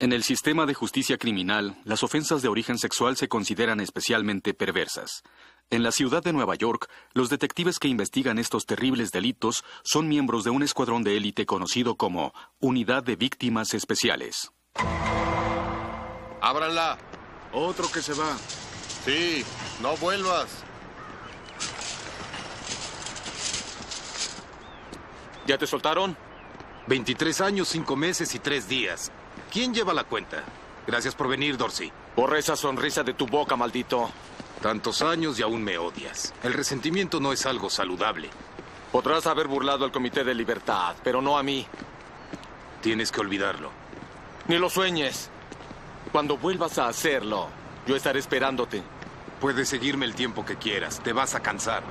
En el sistema de justicia criminal, las ofensas de origen sexual se consideran especialmente perversas. En la ciudad de Nueva York, los detectives que investigan estos terribles delitos son miembros de un escuadrón de élite conocido como Unidad de Víctimas Especiales. ¡Ábranla! Otro que se va. Sí, no vuelvas. ¿Ya te soltaron? 23 años, 5 meses y 3 días. ¿Quién lleva la cuenta? Gracias por venir, Dorsey. Borra esa sonrisa de tu boca, maldito. Tantos años y aún me odias. El resentimiento no es algo saludable. Podrás haber burlado al Comité de Libertad, pero no a mí. Tienes que olvidarlo. Ni lo sueñes. Cuando vuelvas a hacerlo, yo estaré esperándote. Puedes seguirme el tiempo que quieras. Te vas a cansar.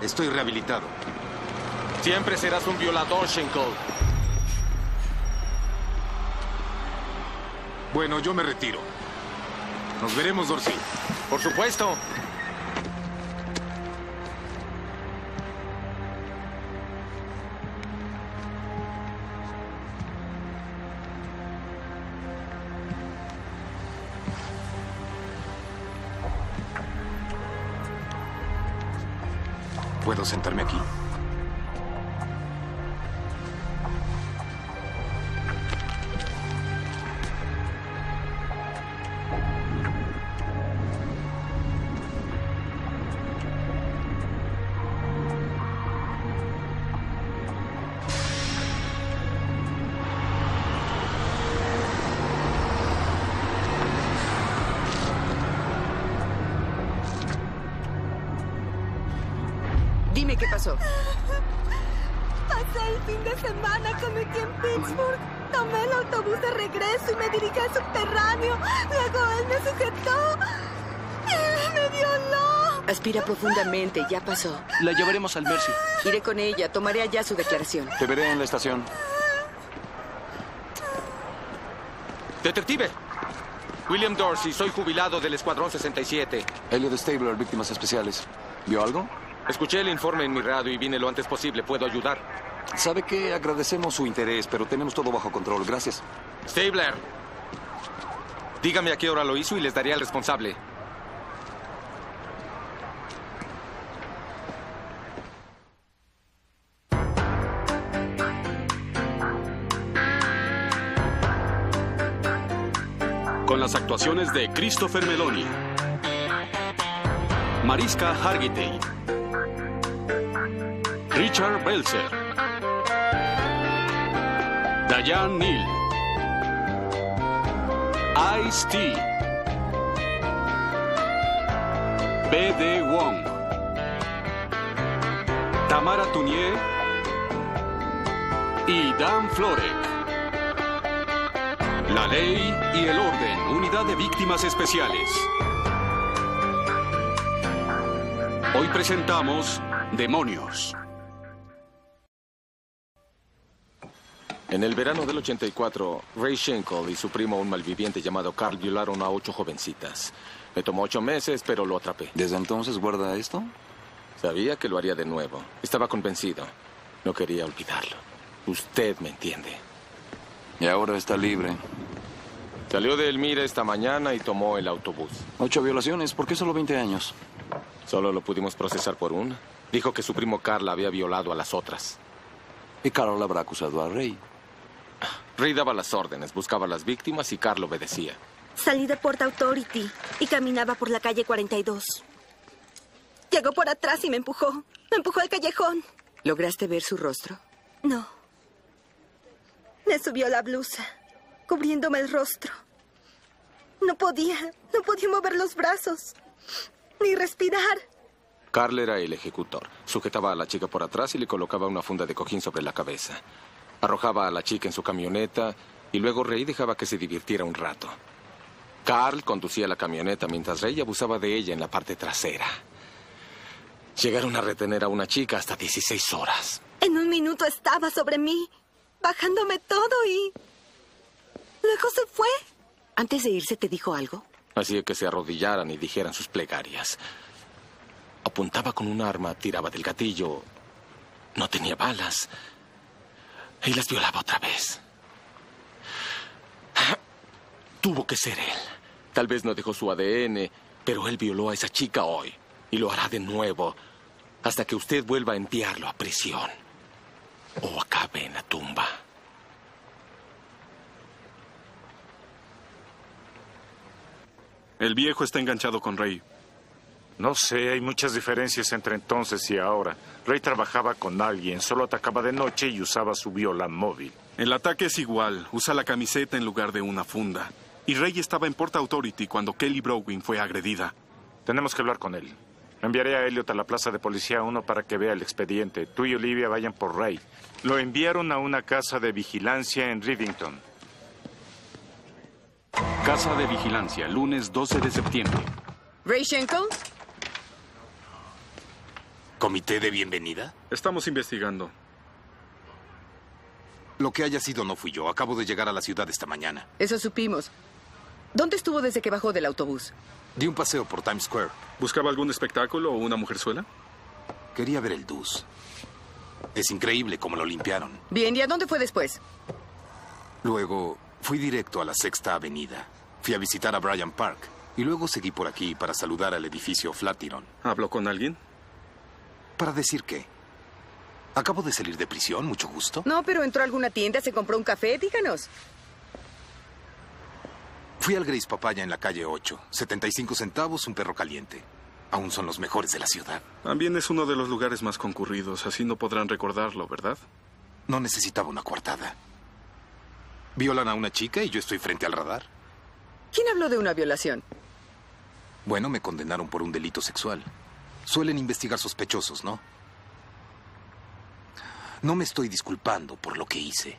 Estoy rehabilitado. Siempre serás un violador, Schenkel. Bueno, yo me retiro. Nos veremos, Dorsey. Por supuesto. ¿Puedo sentarme aquí? Pasó. Pasé el fin de semana con mi tía en Pittsburgh. Tomé el autobús de regreso y me dirigí al subterráneo. Luego él me sujetó. Me violó. Aspira profundamente, ya pasó. La llevaremos al Mercy. Iré con ella, tomaré allá su declaración. Te veré en la estación. Detective. William Dorsey, soy jubilado del Escuadrón 67. Elliot Stabler, víctimas especiales. ¿Vio algo? Escuché el informe en mi radio y vine lo antes posible. ¿Puedo ayudar? Sabe que agradecemos su interés, pero tenemos todo bajo control. Gracias. Stabler. Dígame a qué hora lo hizo y les daré al responsable. Con las actuaciones de Christopher Meloni, Mariska Hargitay, Richard Belzer, Diane Neal, Ice-T, B.D. Wong, Tamara Tunier y Dan Florek. La ley y el orden, unidad de víctimas especiales. Hoy presentamos Demonios. En el verano del 84, Ray Schenkel y su primo, un malviviente llamado Carl, violaron a ocho jovencitas. Me tomó ocho meses, pero lo atrapé. ¿Desde entonces guarda esto? Sabía que lo haría de nuevo. Estaba convencido. No quería olvidarlo. Usted me entiende. Y ahora está libre. Salió de Elmira esta mañana y tomó el autobús. Ocho violaciones. ¿Por qué solo 20 años? Solo lo pudimos procesar por una. Dijo que su primo Carl había violado a las otras. Y Carl habrá acusado a Rey. Rey daba las órdenes, buscaba a las víctimas y Carl obedecía. Salí de Port Authority y caminaba por la calle 42. Llegó por atrás y me empujó. Me empujó al callejón. ¿Lograste ver su rostro? No. Me subió la blusa, cubriéndome el rostro. No podía, no podía mover los brazos, ni respirar. Carl era el ejecutor. Sujetaba a la chica por atrás y le colocaba una funda de cojín sobre la cabeza. Arrojaba a la chica en su camioneta y luego Rey dejaba que se divirtiera un rato. Carl conducía la camioneta mientras Rey abusaba de ella en la parte trasera. Llegaron a retener a una chica hasta 16 horas. En un minuto estaba sobre mí, bajándome todo y... Luego se fue. Antes de irse, ¿te dijo algo? Hacía que se arrodillaran y dijeran sus plegarias. Apuntaba con un arma, tiraba del gatillo. No tenía balas. Y las violaba otra vez. Tuvo que ser él. Tal vez no dejó su ADN, pero él violó a esa chica hoy. Y lo hará de nuevo hasta que usted vuelva a enviarlo a prisión. O acabe en la tumba. El viejo está enganchado con Rey. No sé, hay muchas diferencias entre entonces y ahora. Rey trabajaba con alguien, solo atacaba de noche y usaba su viola móvil. El ataque es igual, usa la camiseta en lugar de una funda. Y Rey estaba en Port Authority cuando Kelly Browning fue agredida. Tenemos que hablar con él. Enviaré a Elliot a la plaza de policía 1 para que vea el expediente. Tú y Olivia vayan por Rey. Lo enviaron a una casa de vigilancia en Rivington. Casa de Vigilancia, lunes 12 de septiembre. ¿Ray Schenkel? ¿Comité de bienvenida? Estamos investigando. Lo que haya sido no fui yo. Acabo de llegar a la ciudad esta mañana. Eso supimos. ¿Dónde estuvo desde que bajó del autobús? Di un paseo por Times Square. ¿Buscaba algún espectáculo o una mujerzuela? Quería ver el Dus. Es increíble cómo lo limpiaron. Bien, ¿y a dónde fue después? Luego fui directo a la Sexta Avenida. Fui a visitar a Bryant Park. Y luego seguí por aquí para saludar al edificio Flatiron. ¿Habló con alguien? ¿Para decir qué? Acabo de salir de prisión, mucho gusto. No, pero entró a alguna tienda, se compró un café, díganos. Fui al Grace Papaya en la calle 8. 75 centavos, un perro caliente. Aún son los mejores de la ciudad. También es uno de los lugares más concurridos, así no podrán recordarlo, ¿verdad? No necesitaba una coartada. Violan a una chica y yo estoy frente al radar. ¿Quién habló de una violación? Bueno, me condenaron por un delito sexual. Suelen investigar sospechosos, ¿no? No me estoy disculpando por lo que hice.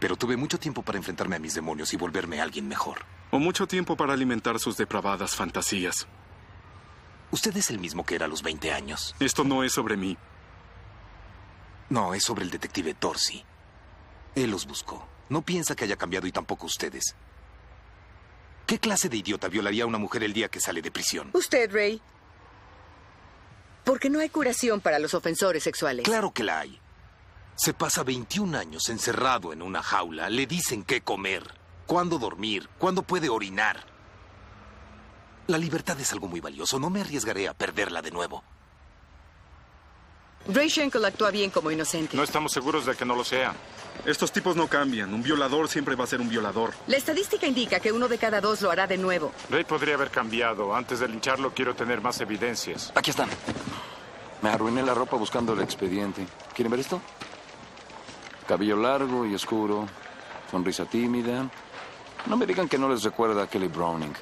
Pero tuve mucho tiempo para enfrentarme a mis demonios y volverme alguien mejor. O mucho tiempo para alimentar sus depravadas fantasías. Usted es el mismo que era a los 20 años. Esto no es sobre mí. No, es sobre el detective Dorsey. Él los buscó. No piensa que haya cambiado y tampoco ustedes. ¿Qué clase de idiota violaría a una mujer el día que sale de prisión? Usted, Ray. Porque no hay curación para los ofensores sexuales. Claro que la hay. Se pasa 21 años encerrado en una jaula. Le dicen qué comer, cuándo dormir, cuándo puede orinar. La libertad es algo muy valioso. No me arriesgaré a perderla de nuevo. Ray Schenkel actúa bien como inocente. No estamos seguros de que no lo sea. Estos tipos no cambian. Un violador siempre va a ser un violador. La estadística indica que uno de cada dos lo hará de nuevo. Rey podría haber cambiado. Antes de lincharlo quiero tener más evidencias. Aquí están. Me arruiné la ropa buscando el expediente. ¿Quieren ver esto? Cabello largo y oscuro, sonrisa tímida. No me digan que no les recuerda a Kelly Browning.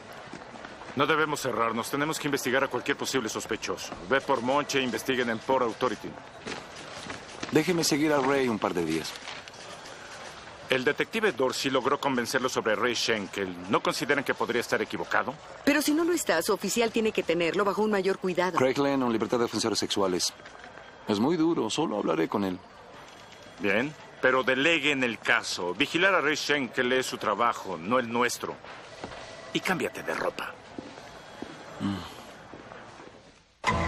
No debemos cerrarnos. Tenemos que investigar a cualquier posible sospechoso. Ve por Monche e investiguen en Port Authority. Déjeme seguir a Ray un par de días. El detective Dorsey logró convencerlo sobre Ray Schenkel. ¿No consideran que podría estar equivocado? Pero si no lo está, su oficial tiene que tenerlo bajo un mayor cuidado. Craig Lennon, libertad de ofensores sexuales. Es muy duro, solo hablaré con él. Bien, pero deleguen el caso. Vigilar a Ray Schenkel es su trabajo, no el nuestro. Y cámbiate de ropa.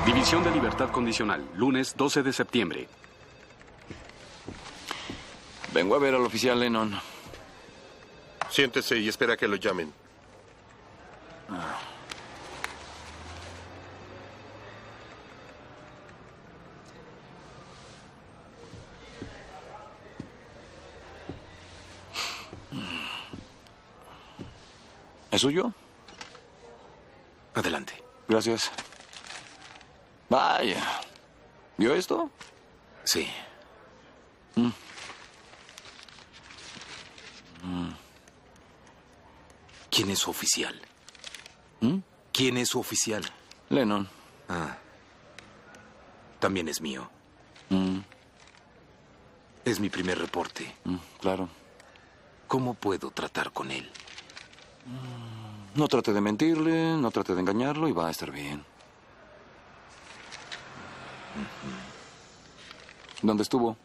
División de Libertad Condicional, lunes 12 de septiembre. Vengo a ver al oficial Lennon. Siéntese y espera que lo llamen. ¿Es suyo? Adelante. Gracias. Vaya. ¿Vio esto? Sí. ¿Quién es su oficial? ¿Mm? ¿Quién es su oficial? Lennon. Ah. También es mío. Mm, Es mi primer reporte. mm, claro. ¿Cómo puedo tratar con él? No trate de mentirle, no trate de engañarlo y va a estar bien. ¿Dónde estuvo?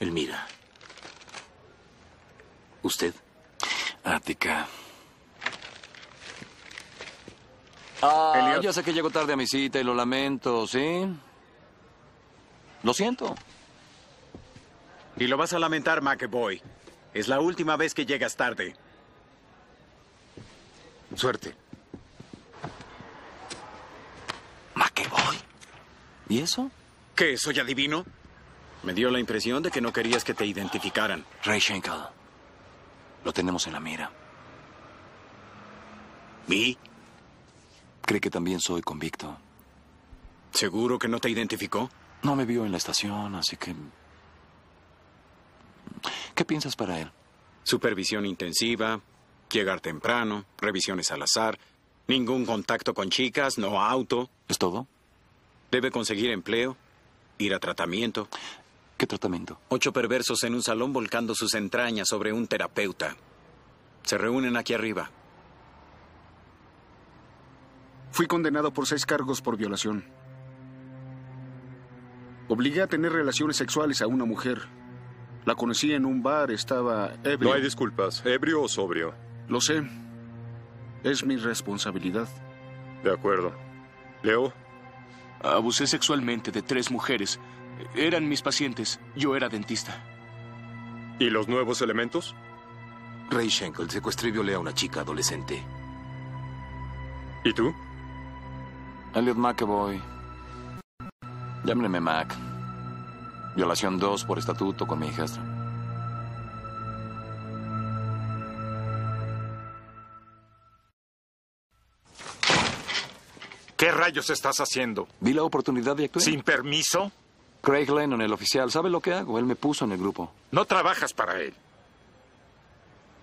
Elmira. ¿Usted? Ática. Ah, ya sé que llego tarde a mi cita y lo lamento, ¿sí? Lo siento. Y lo vas a lamentar, McBoy. Es la última vez que llegas tarde. Suerte. McEvoy. ¿Y eso? ¿Qué? ¿Soy adivino? Me dio la impresión de que no querías que te identificaran. Ray Schenkel. Lo tenemos en la mira. ¿Y? Cree que también soy convicto. ¿Seguro que no te identificó? No me vio en la estación, así que... ¿Qué piensas para él? Supervisión intensiva, llegar temprano, revisiones al azar, ningún contacto con chicas, no auto. ¿Es todo? Debe conseguir empleo, ir a tratamiento. ¿Qué tratamiento? Ocho perversos en un salón volcando sus entrañas sobre un terapeuta. Se reúnen aquí arriba. Fui condenado por seis cargos por violación. Obligué a tener relaciones sexuales a una mujer. La conocí en un bar, estaba ebrio. No hay disculpas, ebrio o sobrio. Lo sé. Es mi responsabilidad. De acuerdo. Leo, Abusé sexualmente de tres mujeres. Eran mis pacientes. Yo era dentista. ¿y los nuevos elementos? Ray Schenkel secuestró y violé a una chica adolescente. ¿Y tú? Elliot McEvoy. Llámenme Mac. Violación 2 por estatuto con mi hijastra. ¿Qué rayos estás haciendo? Vi la oportunidad de actuar. ¿Sin permiso? Craig Lennon, el oficial, sabe lo que hago. Él me puso en el grupo. No trabajas para él.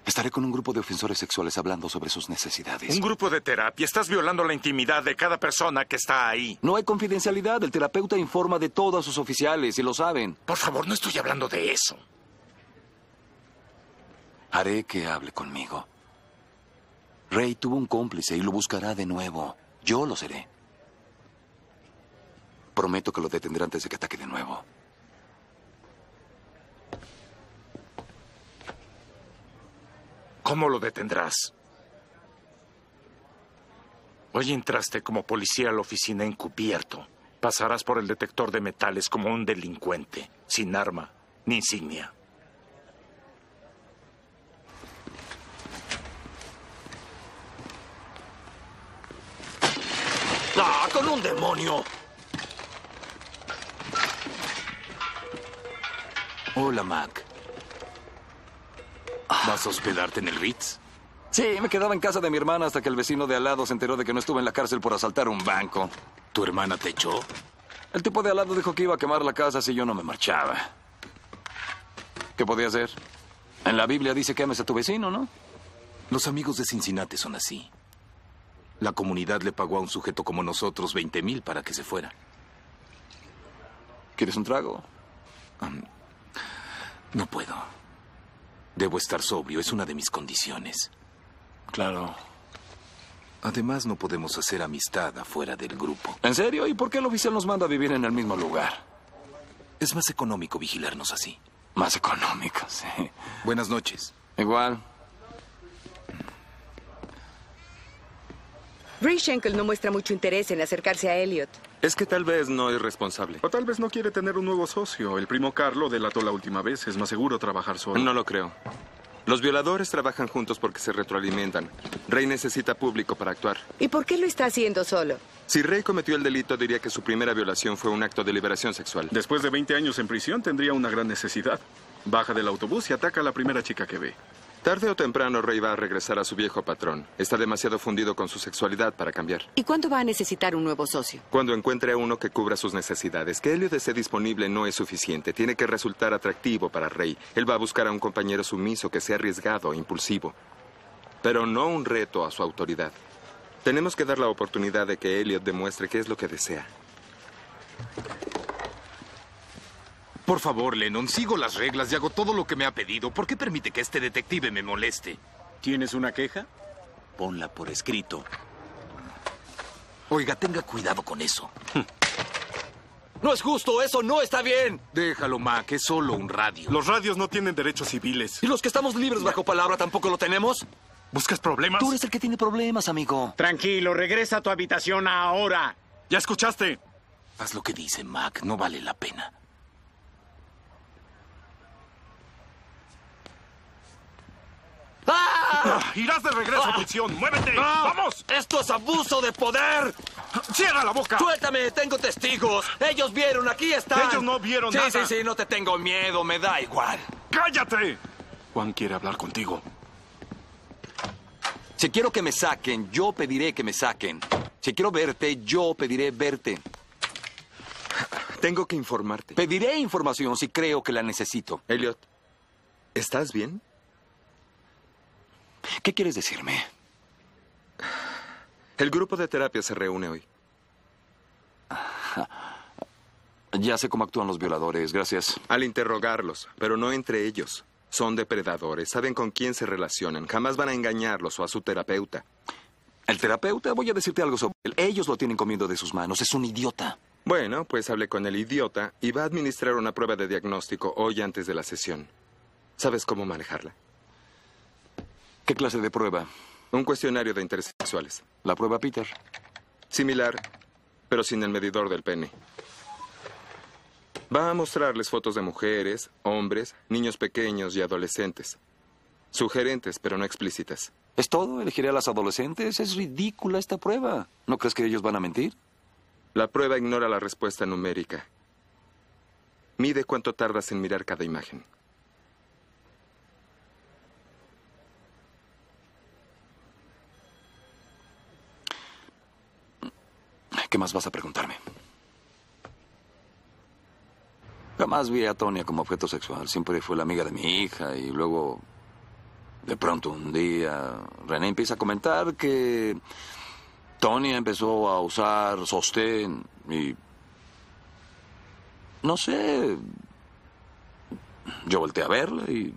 Estaré con un grupo de ofensores sexuales hablando sobre sus necesidades. Un grupo de terapia. Estás violando la intimidad de cada persona que está ahí. No hay confidencialidad. El terapeuta informa de todos sus oficiales y lo saben. Por favor, no estoy hablando de eso. Haré que hable conmigo. Ray tuvo un cómplice y lo buscará de nuevo. Yo lo seré. Prometo que lo detendré antes de que ataque de nuevo. ¿Cómo lo detendrás? Hoy entraste como policía a la oficina encubierto. Pasarás por el detector de metales como un delincuente, sin arma ni insignia. ¡Ah, con un demonio! Hola, Mac. ¿Vas a hospedarte en el Ritz? Sí, me quedaba en casa de mi hermana hasta que el vecino de al lado se enteró de que no estuve en la cárcel por asaltar un banco. ¿Tu hermana te echó? El tipo de al lado dijo que iba a quemar la casa si yo no me marchaba. ¿Qué podía hacer? En la Biblia dice que ames a tu vecino, ¿no? Los amigos de Cincinnati son así. La comunidad le pagó a un sujeto como nosotros 20 mil para que se fuera. ¿Quieres un trago? Um, no puedo. Debo estar sobrio, es una de mis condiciones. Claro. Además, no podemos hacer amistad afuera del grupo. ¿En serio? ¿Y por qué el oficial nos manda a vivir en el mismo lugar? Es más económico vigilarnos así. Más económico, sí. Buenas noches. Igual. Ray Schenkel no muestra mucho interés en acercarse a Elliot. Es que tal vez no es responsable. O tal vez no quiere tener un nuevo socio. El primo Carlo delató la última vez. Es más seguro trabajar solo. No lo creo. Los violadores trabajan juntos porque se retroalimentan. Rey necesita público para actuar. ¿Y por qué lo está haciendo solo? Si Rey cometió el delito, diría que su primera violación fue un acto de liberación sexual. Después de 20 años en prisión, tendría una gran necesidad. Baja del autobús y ataca a la primera chica que ve. Tarde o temprano, Rey va a regresar a su viejo patrón. Está demasiado fundido con su sexualidad para cambiar. ¿Y cuándo va a necesitar un nuevo socio? Cuando encuentre a uno que cubra sus necesidades. Que Elliot esté disponible no es suficiente. Tiene que resultar atractivo para Rey. Él va a buscar a un compañero sumiso que sea arriesgado e impulsivo. Pero no un reto a su autoridad. Tenemos que dar la oportunidad de que Elliot demuestre qué es lo que desea. Por favor, Lennon, sigo las reglas y hago todo lo que me ha pedido. ¿Por qué permite que este detective me moleste? ¿Tienes una queja? Ponla por escrito. Oiga, tenga cuidado con eso. No es justo, eso no está bien. Déjalo, Mac, es solo un radio. Los radios no tienen derechos civiles. ¿Y los que estamos libres bajo palabra tampoco lo tenemos? ¿Buscas problemas? Tú eres el que tiene problemas, amigo. Tranquilo, regresa a tu habitación ahora. ¿Ya escuchaste? Haz lo que dice Mac, no vale la pena. ¡Ah! Ah, irás de regreso a prisión. ¡Muévete! ¡Vamos! ¡Esto es abuso de poder! ¡Cierra la boca! ¡Suéltame! ¡Tengo testigos! ¡Ellos vieron! ¡Aquí están! Ellos no vieron sí, nada. Sí, sí, sí, no te tengo miedo, me da igual. ¡Cállate! Juan quiere hablar contigo. Si quiero que me saquen, yo pediré que me saquen. Si quiero verte, yo pediré verte. Tengo que informarte. Pediré información si creo que la necesito. Elliot, ¿estás bien? ¿Qué quieres decirme? El grupo de terapia se reúne hoy. Ya sé cómo actúan los violadores, gracias. Al interrogarlos, pero no entre ellos. Son depredadores, saben con quién se relacionan, jamás van a engañarlos o a su terapeuta. El terapeuta, voy a decirte algo sobre él. Ellos lo tienen comiendo de sus manos, es un idiota. Bueno, pues hablé con el idiota y va a administrar una prueba de diagnóstico hoy antes de la sesión. ¿Sabes cómo manejarla? ¿Qué clase de prueba? Un cuestionario de intereses sexuales. ¿La prueba Peter? Similar, pero sin el medidor del pene. Va a mostrarles fotos de mujeres, hombres, niños pequeños y adolescentes. Sugerentes, pero no explícitas. ¿Es todo? ¿Elegiré a las adolescentes? Es ridícula esta prueba. ¿No crees que ellos van a mentir? La prueba ignora la respuesta numérica. Mide cuánto tardas en mirar cada imagen. ¿Qué más vas a preguntarme? Jamás vi a Tonia como objeto sexual. Siempre fue la amiga de mi hija y luego, de pronto un día, René empieza a comentar que Tonia empezó a usar sostén y... No sé. Yo volteé a verla y...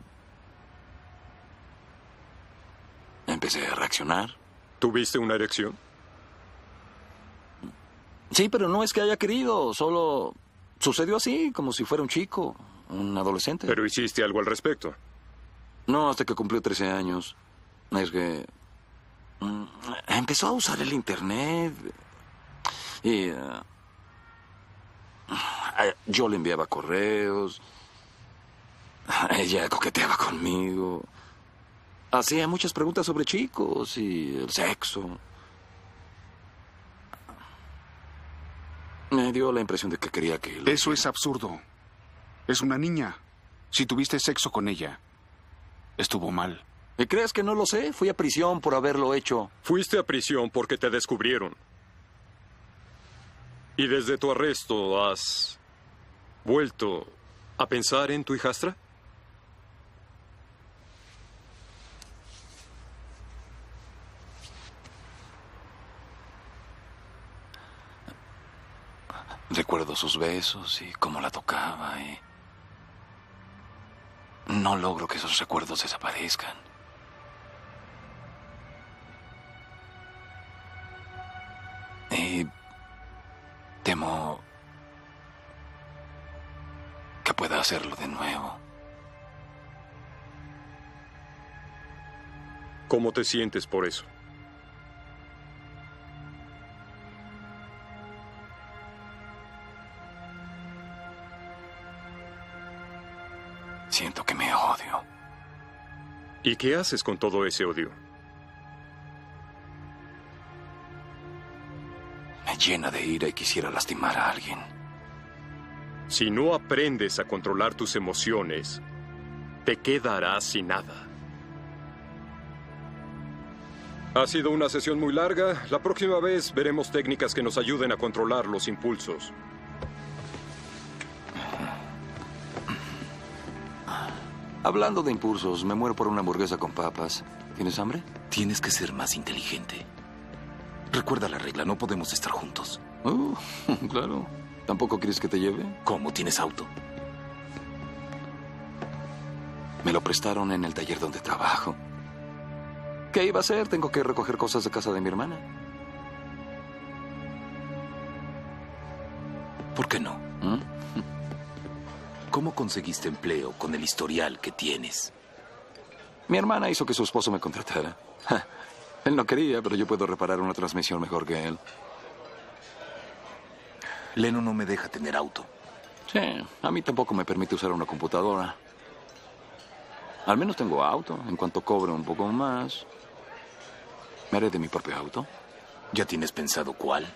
Empecé a reaccionar. ¿Tuviste una erección? Sí, pero no es que haya querido, solo sucedió así, como si fuera un chico, un adolescente. ¿Pero hiciste algo al respecto? No, hasta que cumplió 13 años. Es que... mm, Empezó a usar el Internet. Y... eh, eh, yo le enviaba correos. Ella coqueteaba conmigo. Hacía muchas preguntas sobre chicos y el sexo. Me dio la impresión de que quería que... lo- Eso es absurdo. Es una niña. Si tuviste sexo con ella, estuvo mal. ¿Y crees que no lo sé? Fui a prisión por haberlo hecho. Fuiste a prisión porque te descubrieron. ¿Y desde tu arresto has vuelto a pensar en tu hijastra? Recuerdo sus besos y cómo la tocaba y... No logro que esos recuerdos desaparezcan. Y temo que pueda hacerlo de nuevo. ¿Cómo te sientes por eso? ¿Y qué haces con todo ese odio? Me llena de ira y quisiera lastimar a alguien. Si no aprendes a controlar tus emociones, te quedarás sin nada. Ha sido una sesión muy larga. La próxima vez veremos técnicas que nos ayuden a controlar los impulsos. Hablando de impulsos, me muero por una hamburguesa con papas. ¿Tienes hambre? Tienes que ser más inteligente. Recuerda la regla, no podemos estar juntos. Uh, claro. ¿Tampoco quieres que te lleve? ¿Cómo? ¿Tienes auto? Me lo prestaron en el taller donde trabajo. ¿Qué iba a hacer? Tengo que recoger cosas de casa de mi hermana. ¿Por qué no? ¿Mm? ¿Cómo conseguiste empleo con el historial que tienes? Mi hermana hizo que su esposo me contratara. Él no quería, pero yo puedo reparar una transmisión mejor que él. Leno no me deja tener auto. Sí, a mí tampoco me permite usar una computadora. Al menos tengo auto. En cuanto cobre un poco más, me haré de mi propio auto. ¿Ya tienes pensado cuál?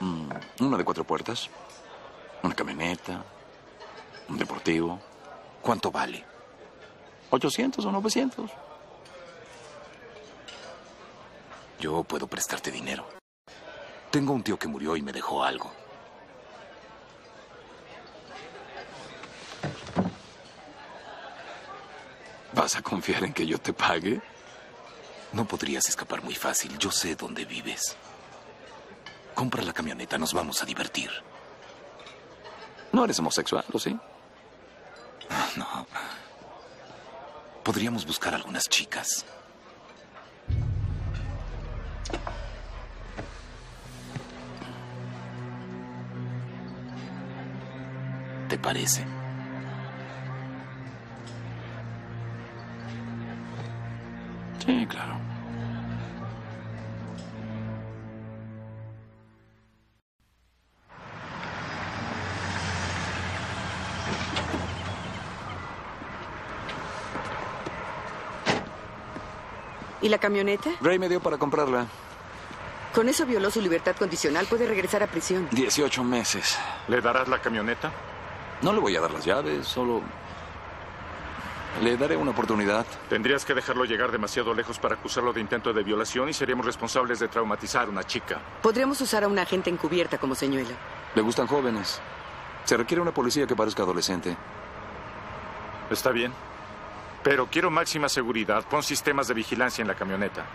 Mm, una de cuatro puertas. Una camioneta. Un deportivo. ¿Cuánto vale? 800 o 900. Yo puedo prestarte dinero. Tengo un tío que murió y me dejó algo. ¿Vas a confiar en que yo te pague? No podrías escapar muy fácil. Yo sé dónde vives. Compra la camioneta, nos vamos a divertir. No eres homosexual, ¿o sí? No. Podríamos buscar algunas chicas. ¿Te parece? Sí, claro. ¿Y la camioneta? Ray me dio para comprarla. Con eso violó su libertad condicional. Puede regresar a prisión. 18 meses. ¿Le darás la camioneta? No le voy a dar las llaves, solo... Le daré una oportunidad. Tendrías que dejarlo llegar demasiado lejos para acusarlo de intento de violación y seríamos responsables de traumatizar a una chica. Podríamos usar a una agente encubierta como señuela. Le gustan jóvenes. Se requiere una policía que parezca adolescente. Está bien. Pero quiero máxima seguridad. Pon sistemas de vigilancia en la camioneta.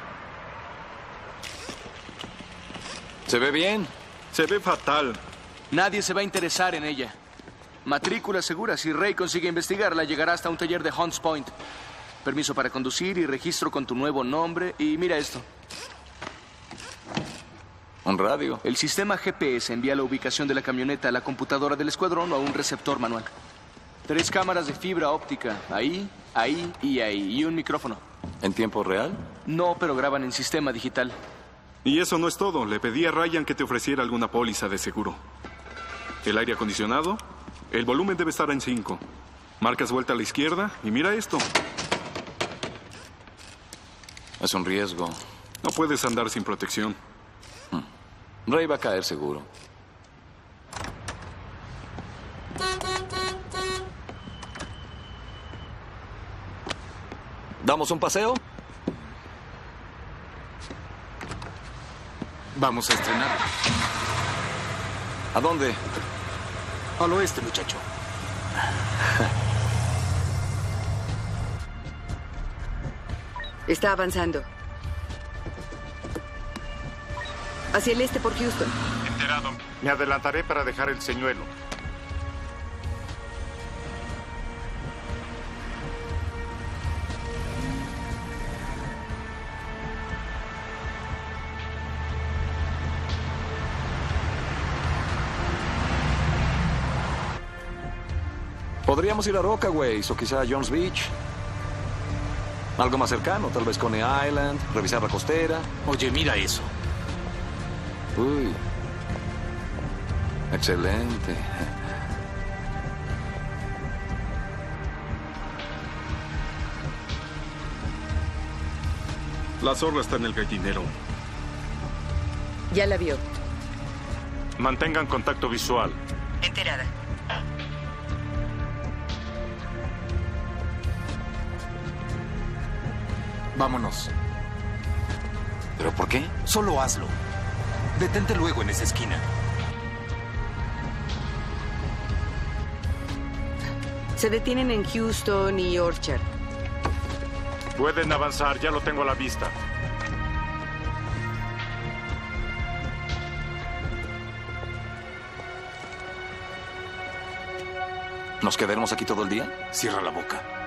¿Se ve bien? Se ve fatal. Nadie se va a interesar en ella. Matrícula segura. Si Ray consigue investigarla, llegará hasta un taller de Hunts Point. Permiso para conducir y registro con tu nuevo nombre. Y mira esto. Un radio. El sistema GPS envía la ubicación de la camioneta a la computadora del escuadrón o a un receptor manual. Tres cámaras de fibra óptica. Ahí, ahí y ahí. Y un micrófono. ¿En tiempo real? No, pero graban en sistema digital. Y eso no es todo. Le pedí a Ryan que te ofreciera alguna póliza de seguro. El aire acondicionado, el volumen debe estar en 5. Marcas vuelta a la izquierda y mira esto. Es un riesgo. No puedes andar sin protección. Ray va a caer seguro. ¿Damos un paseo? Vamos a estrenar. ¿A dónde? Al oeste, muchacho. Está avanzando. Hacia el este por Houston. Enterado. Me adelantaré para dejar el señuelo. Podríamos ir a Rockaways o quizá a Jones Beach. Algo más cercano, tal vez Coney Island, revisar la costera. Oye, mira eso. Uy. Excelente. La zorra está en el gallinero. Ya la vio. Mantengan contacto visual. Enterada. Vámonos. ¿Pero por qué? Solo hazlo. Detente luego en esa esquina. Se detienen en Houston y Orchard. Pueden avanzar, ya lo tengo a la vista. ¿Nos quedaremos aquí todo el día? Cierra la boca.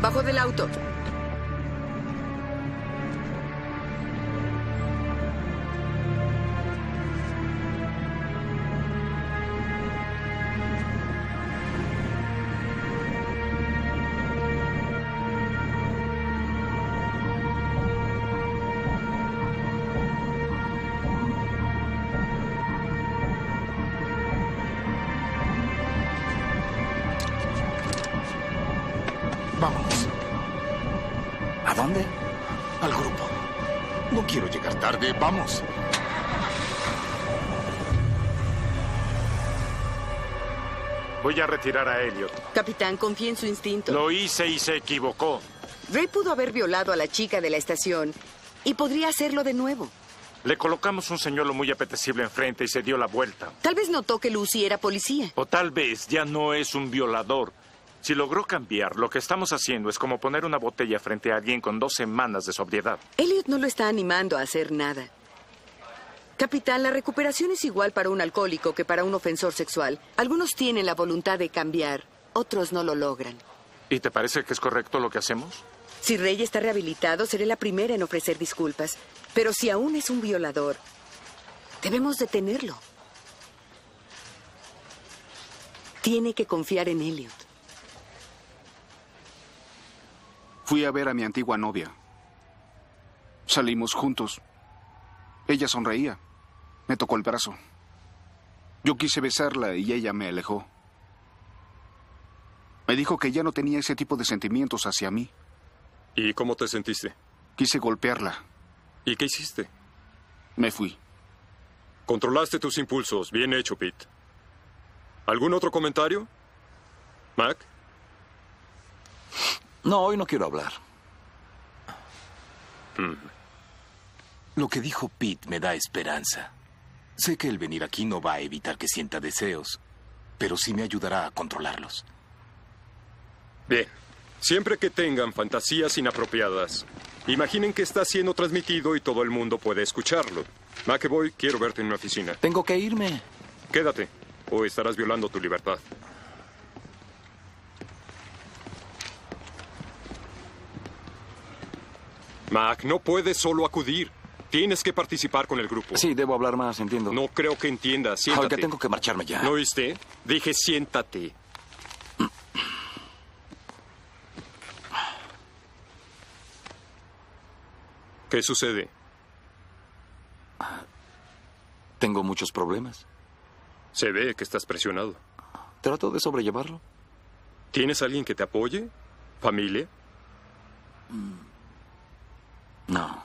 Bajo del auto. Vamos. Voy a retirar a Elliot. Capitán, confíe en su instinto. Lo hice y se equivocó. Ray pudo haber violado a la chica de la estación y podría hacerlo de nuevo. Le colocamos un señuelo muy apetecible enfrente y se dio la vuelta. Tal vez notó que Lucy era policía. O tal vez ya no es un violador. Si logró cambiar, lo que estamos haciendo es como poner una botella frente a alguien con dos semanas de sobriedad. Elliot no lo está animando a hacer nada. Capitán, la recuperación es igual para un alcohólico que para un ofensor sexual. Algunos tienen la voluntad de cambiar, otros no lo logran. ¿Y te parece que es correcto lo que hacemos? Si Rey está rehabilitado, seré la primera en ofrecer disculpas. Pero si aún es un violador, debemos detenerlo. Tiene que confiar en Elliot. Fui a ver a mi antigua novia. Salimos juntos. Ella sonreía. Me tocó el brazo. Yo quise besarla y ella me alejó. Me dijo que ya no tenía ese tipo de sentimientos hacia mí. ¿Y cómo te sentiste? Quise golpearla. ¿Y qué hiciste? Me fui. Controlaste tus impulsos. Bien hecho, Pete. ¿Algún otro comentario? Mac. No, hoy no quiero hablar. Mm. Lo que dijo Pete me da esperanza. Sé que el venir aquí no va a evitar que sienta deseos, pero sí me ayudará a controlarlos. Bien. Siempre que tengan fantasías inapropiadas, imaginen que está siendo transmitido y todo el mundo puede escucharlo. McEvoy, quiero verte en mi oficina. Tengo que irme. Quédate, o estarás violando tu libertad. Mac, no puedes solo acudir. Tienes que participar con el grupo. Sí, debo hablar más, entiendo. No creo que entiendas. Siéntate. Oiga, tengo que marcharme ya. ¿No oíste? Dije siéntate. ¿Qué sucede? Tengo muchos problemas. Se ve que estás presionado. Trato de sobrellevarlo. ¿Tienes alguien que te apoye? ¿Familia? No.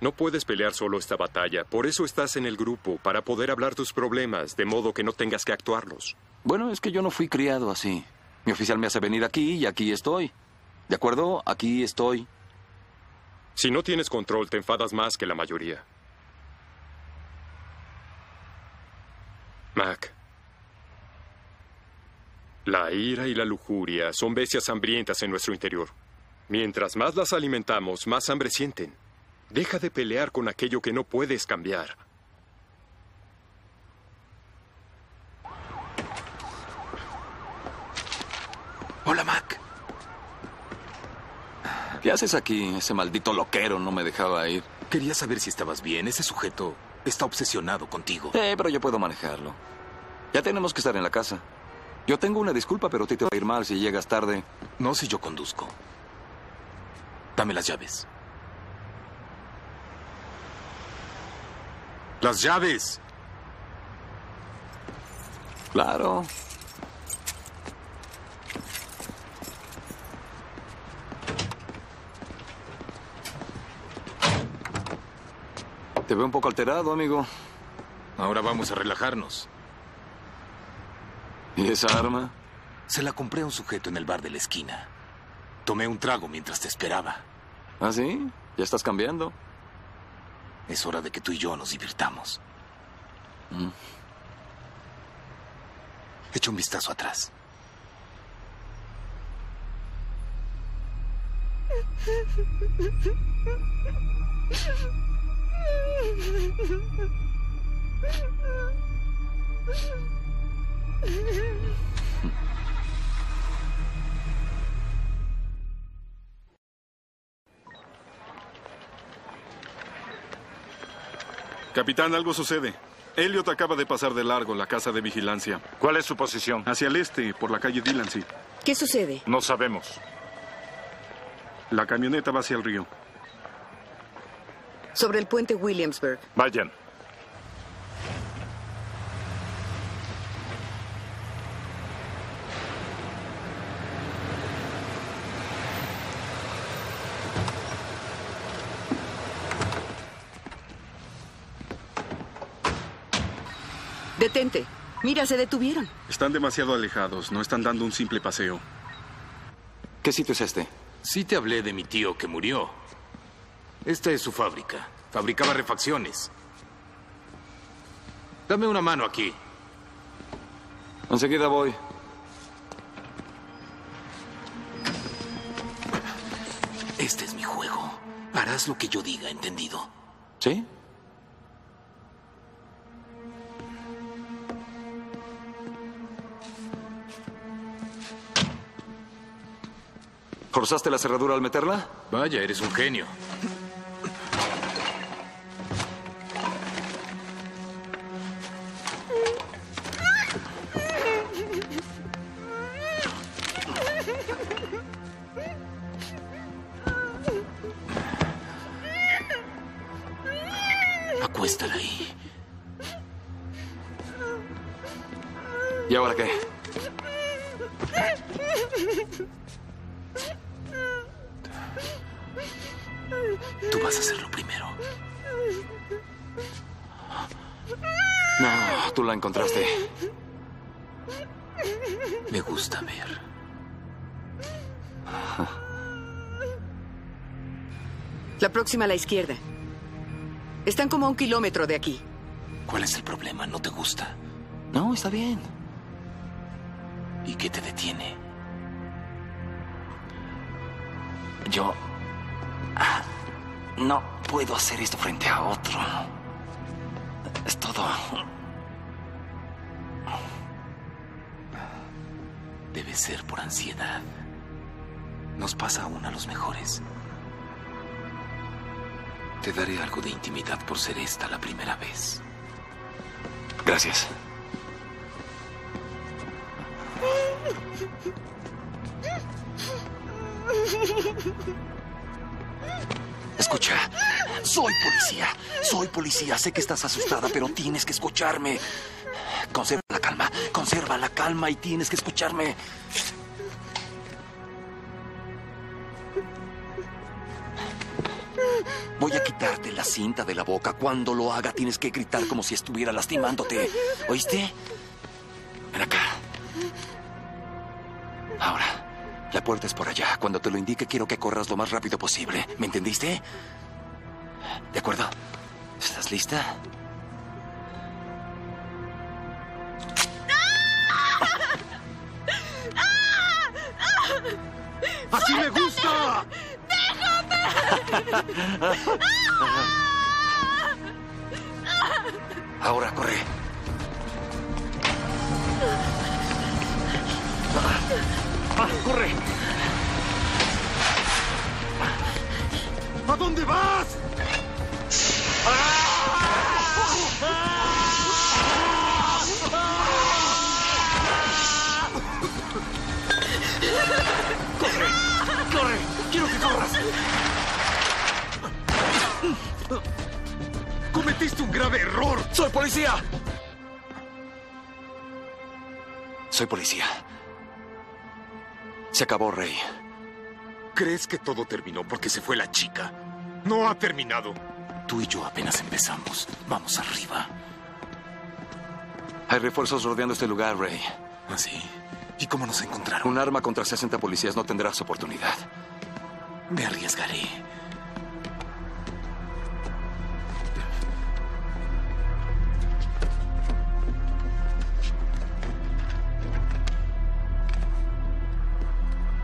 No puedes pelear solo esta batalla. Por eso estás en el grupo, para poder hablar tus problemas, de modo que no tengas que actuarlos. Bueno, es que yo no fui criado así. Mi oficial me hace venir aquí y aquí estoy. ¿De acuerdo? Aquí estoy. Si no tienes control, te enfadas más que la mayoría. Mac. La ira y la lujuria son bestias hambrientas en nuestro interior. Mientras más las alimentamos, más hambre sienten. Deja de pelear con aquello que no puedes cambiar. Hola, Mac. ¿Qué haces aquí? Ese maldito loquero no me dejaba ir. Quería saber si estabas bien. Ese sujeto está obsesionado contigo. Eh, pero yo puedo manejarlo. Ya tenemos que estar en la casa. Yo tengo una disculpa, pero a ti te va a ir mal si llegas tarde. No si yo conduzco. Dame las llaves. ¡Las llaves! Claro. Te veo un poco alterado, amigo. Ahora vamos a relajarnos. ¿Y esa arma? Se la compré a un sujeto en el bar de la esquina. Tomé un trago mientras te esperaba. ¿Ah, sí? ¿Ya estás cambiando? Es hora de que tú y yo nos divirtamos. Mm. Echa un vistazo atrás. Capitán, algo sucede. Elliot acaba de pasar de largo la casa de vigilancia. ¿Cuál es su posición? Hacia el este, por la calle Delancey. ¿Qué sucede? No sabemos. La camioneta va hacia el río. Sobre el puente Williamsburg. Vayan. Detente. Mira, se detuvieron. Están demasiado alejados, no están dando un simple paseo. ¿Qué sitio es este? Sí te hablé de mi tío que murió. Esta es su fábrica. Fabricaba refacciones. Dame una mano aquí. Enseguida voy. Este es mi juego. Harás lo que yo diga, ¿entendido? ¿Sí? ¿Forzaste la cerradura al meterla? Vaya, eres un genio. Acuéstala ahí. ¿Y ahora qué? Próxima a la izquierda. Están como a un kilómetro de aquí. ¿Cuál es el problema? ¿No te gusta? No, está bien. ¿Y qué te detiene? Yo... ah, No puedo hacer esto frente a otro. Es todo. Debe ser por ansiedad. Nos pasa aún a los mejores. Te daré algo de intimidad por ser esta la primera vez. Gracias. Escucha, soy policía. Soy policía. Sé que estás asustada, pero tienes que escucharme. Conserva la calma. Conserva la calma y tienes que escucharme. Voy a quitarte la cinta de la boca. Cuando lo haga, tienes que gritar como si estuviera lastimándote. ¿Oíste? Ven acá. Ahora, la puerta es por allá. Cuando te lo indique, quiero que corras lo más rápido posible. ¿Me entendiste? ¿De acuerdo? ¿Estás lista? ¡Así me gusta! Ahora, corre. ¡Ah, corre! ¿A dónde vas? ¡Corre! ¡Corre! ¡Quiero que corras! Cometiste un grave error. ¡Soy policía! Soy policía. Se acabó, Rey. ¿Crees que todo terminó porque se fue la chica? No ha terminado. Tú y yo apenas empezamos. Vamos arriba. Hay refuerzos rodeando este lugar, Rey. ¿Ah, sí? ¿Y cómo nos encontraron? Un arma contra 60 policías no tendrás oportunidad. Me arriesgaré.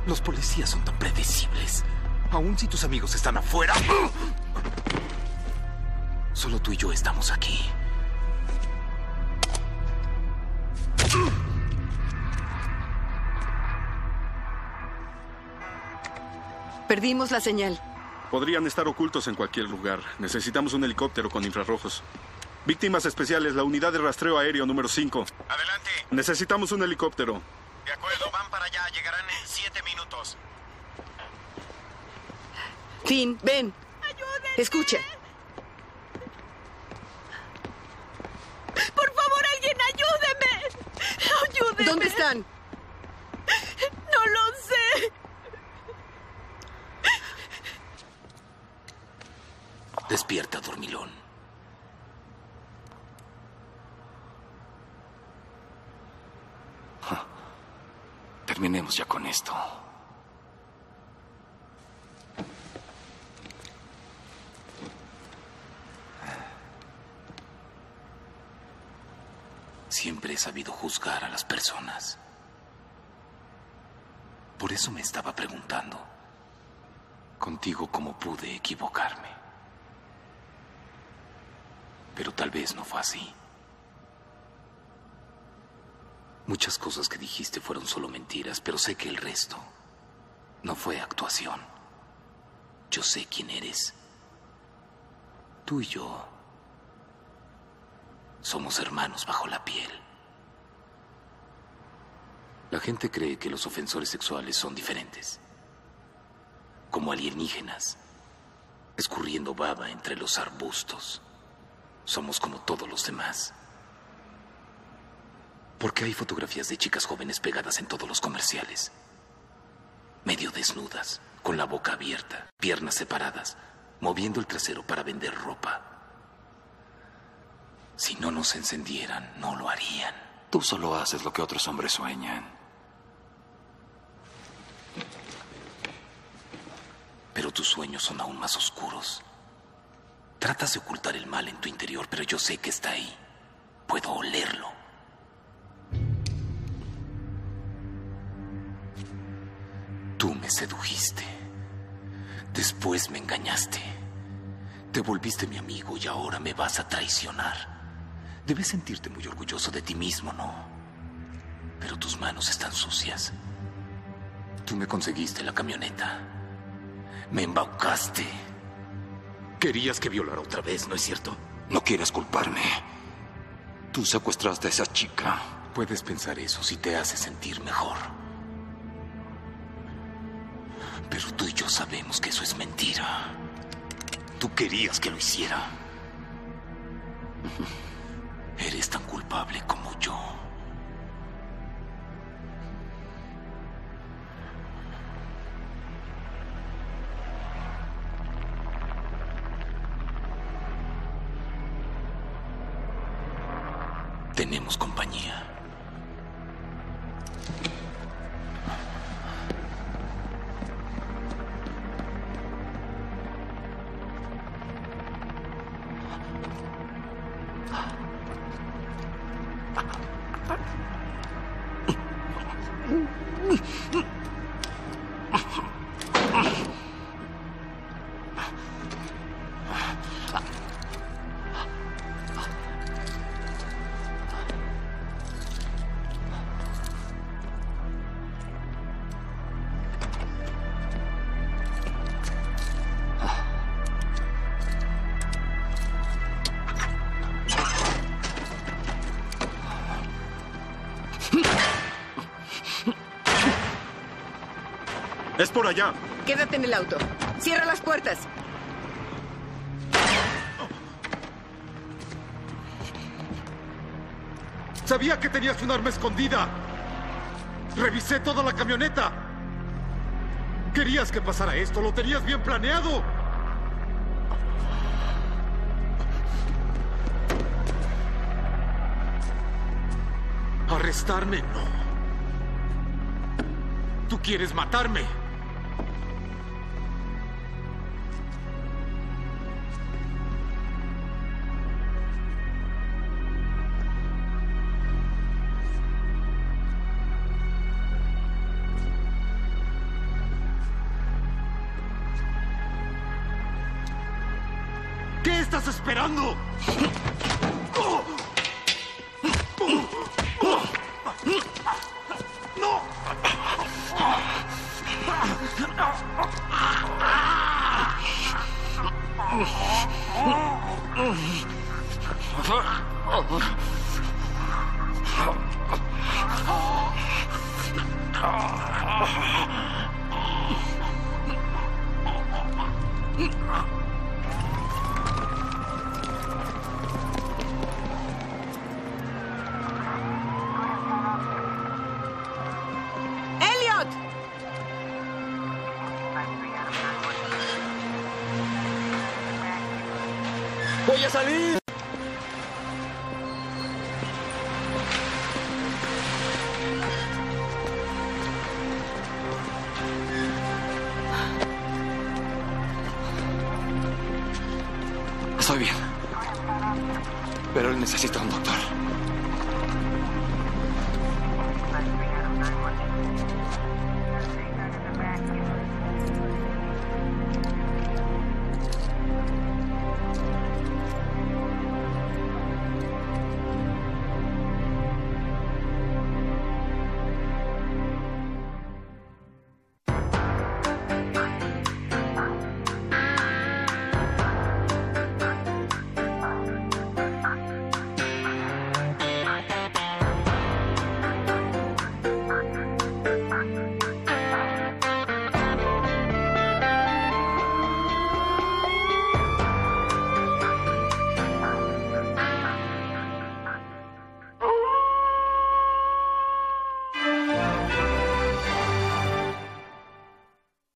Los policías son tan predecibles. Aún si tus amigos están afuera. Solo tú y yo estamos aquí. Perdimos la señal. Podrían estar ocultos en cualquier lugar. Necesitamos un helicóptero con infrarrojos. Víctimas especiales, la unidad de rastreo aéreo número 5. Adelante. Necesitamos un helicóptero. De acuerdo, van para allá. Llegarán en siete minutos. Finn, ven. Escucha. Por favor, alguien ayúdeme. Ayúdeme. ¿Dónde están? No lo sé. Despierta, dormilón. Terminemos ya con esto. Siempre he sabido juzgar a las personas. Por eso me estaba preguntando, contigo cómo pude equivocarme. Pero tal vez no fue así. Muchas cosas que dijiste fueron solo mentiras, pero sé que el resto no fue actuación. Yo sé quién eres. Tú y yo somos hermanos bajo la piel. La gente cree que los ofensores sexuales son diferentes, como alienígenas, escurriendo baba entre los arbustos. Somos como todos los demás. ¿Por qué hay fotografías de chicas jóvenes pegadas en todos los comerciales? Medio desnudas, con la boca abierta, piernas separadas, moviendo el trasero para vender ropa. Si no nos encendieran, no lo harían. Tú solo haces lo que otros hombres sueñan. Pero tus sueños son aún más oscuros. Tratas de ocultar el mal en tu interior, pero yo sé que está ahí. Puedo olerlo. Tú me sedujiste. Después me engañaste. Te volviste mi amigo y ahora me vas a traicionar. Debes sentirte muy orgulloso de ti mismo, ¿no? Pero tus manos están sucias. Tú me conseguiste la camioneta. Me embaucaste. Querías que violara otra vez, ¿no es cierto? No quieras culparme. Tú secuestraste a esa chica. Puedes pensar eso si te hace sentir mejor. Pero tú y yo sabemos que eso es mentira. Tú querías que lo hiciera. Eres tan culpable como yo. Tenemos compañía. Por allá. Quédate en el auto. Cierra las puertas. Sabía que tenías un arma escondida. Revisé toda la camioneta. Querías que pasara esto, lo tenías bien planeado. Arrestarme, no. Tú quieres matarme. ¡Voy a salir!